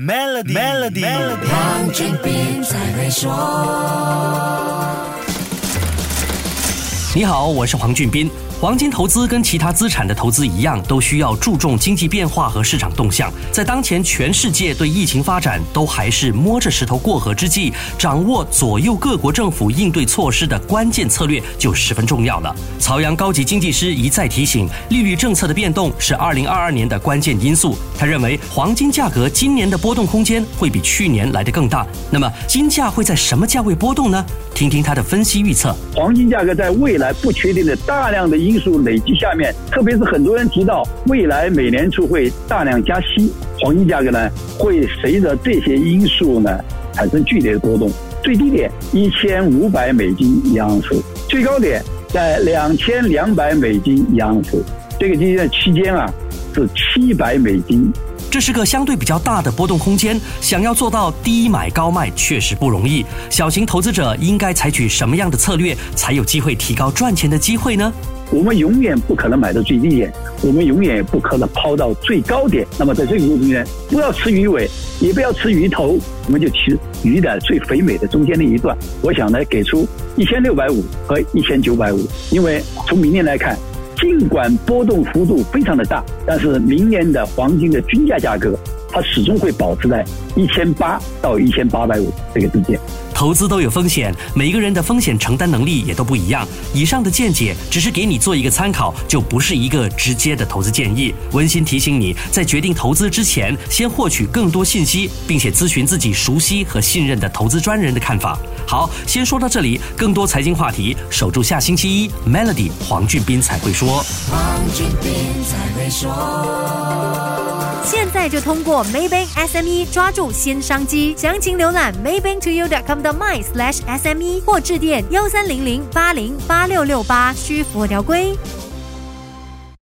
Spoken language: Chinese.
Melody，Melody，黄俊斌在会说。你好，我是黄俊斌。黄金投资跟其他资产的投资一样，都需要注重经济变化和市场动向。在当前全世界对疫情发展都还是摸着石头过河之际，掌握左右各国政府应对措施的关键策略就十分重要了。曹阳高级经济师一再提醒，利率政策的变动是二零二二年的关键因素。他认为，黄金价格今年的波动空间会比去年来得更大。那么，金价会在什么价位波动呢？听听他的分析预测。黄金价格在未来不确定的大量的因素累积下面，特别是很多人提到未来美联储会大量加息，黄金价格呢会随着这些因素呢产生剧烈的波动。最低点一千五百美金一盎司，最高点在两千两百美金一盎司，这个期间的区间啊是七百美金。这是个相对比较大的波动空间，想要做到低买高卖确实不容易。小型投资者应该采取什么样的策略，才有机会提高赚钱的机会呢？我们永远不可能买到最低点，我们永远也不可能抛到最高点。那么在这个过程中间，不要吃鱼尾，也不要吃鱼头，我们就吃鱼的最肥美的中间那一段。我想呢，给出一千六百五和一千九百五，因为从明年来看。尽管波动幅度非常的大，但是明年的黄金的均价价格，它始终会保持在一千八到一千八百五这个之间。投资都有风险，每个人的风险承担能力也都不一样。以上的见解只是给你做一个参考，就不是一个直接的投资建议。温馨提醒你，在决定投资之前，先获取更多信息，并且咨询自己熟悉和信任的投资专人的看法。好，先说到这里，更多财经话题，守住下星期一，Melody 黄俊斌才会说。黄俊斌才会说。现在就通过 Maybank SME 抓住新商机，详情浏览 MaybanktoYou.com 的 my/ SME 或致电幺三零零八零八六六八，需符合条规。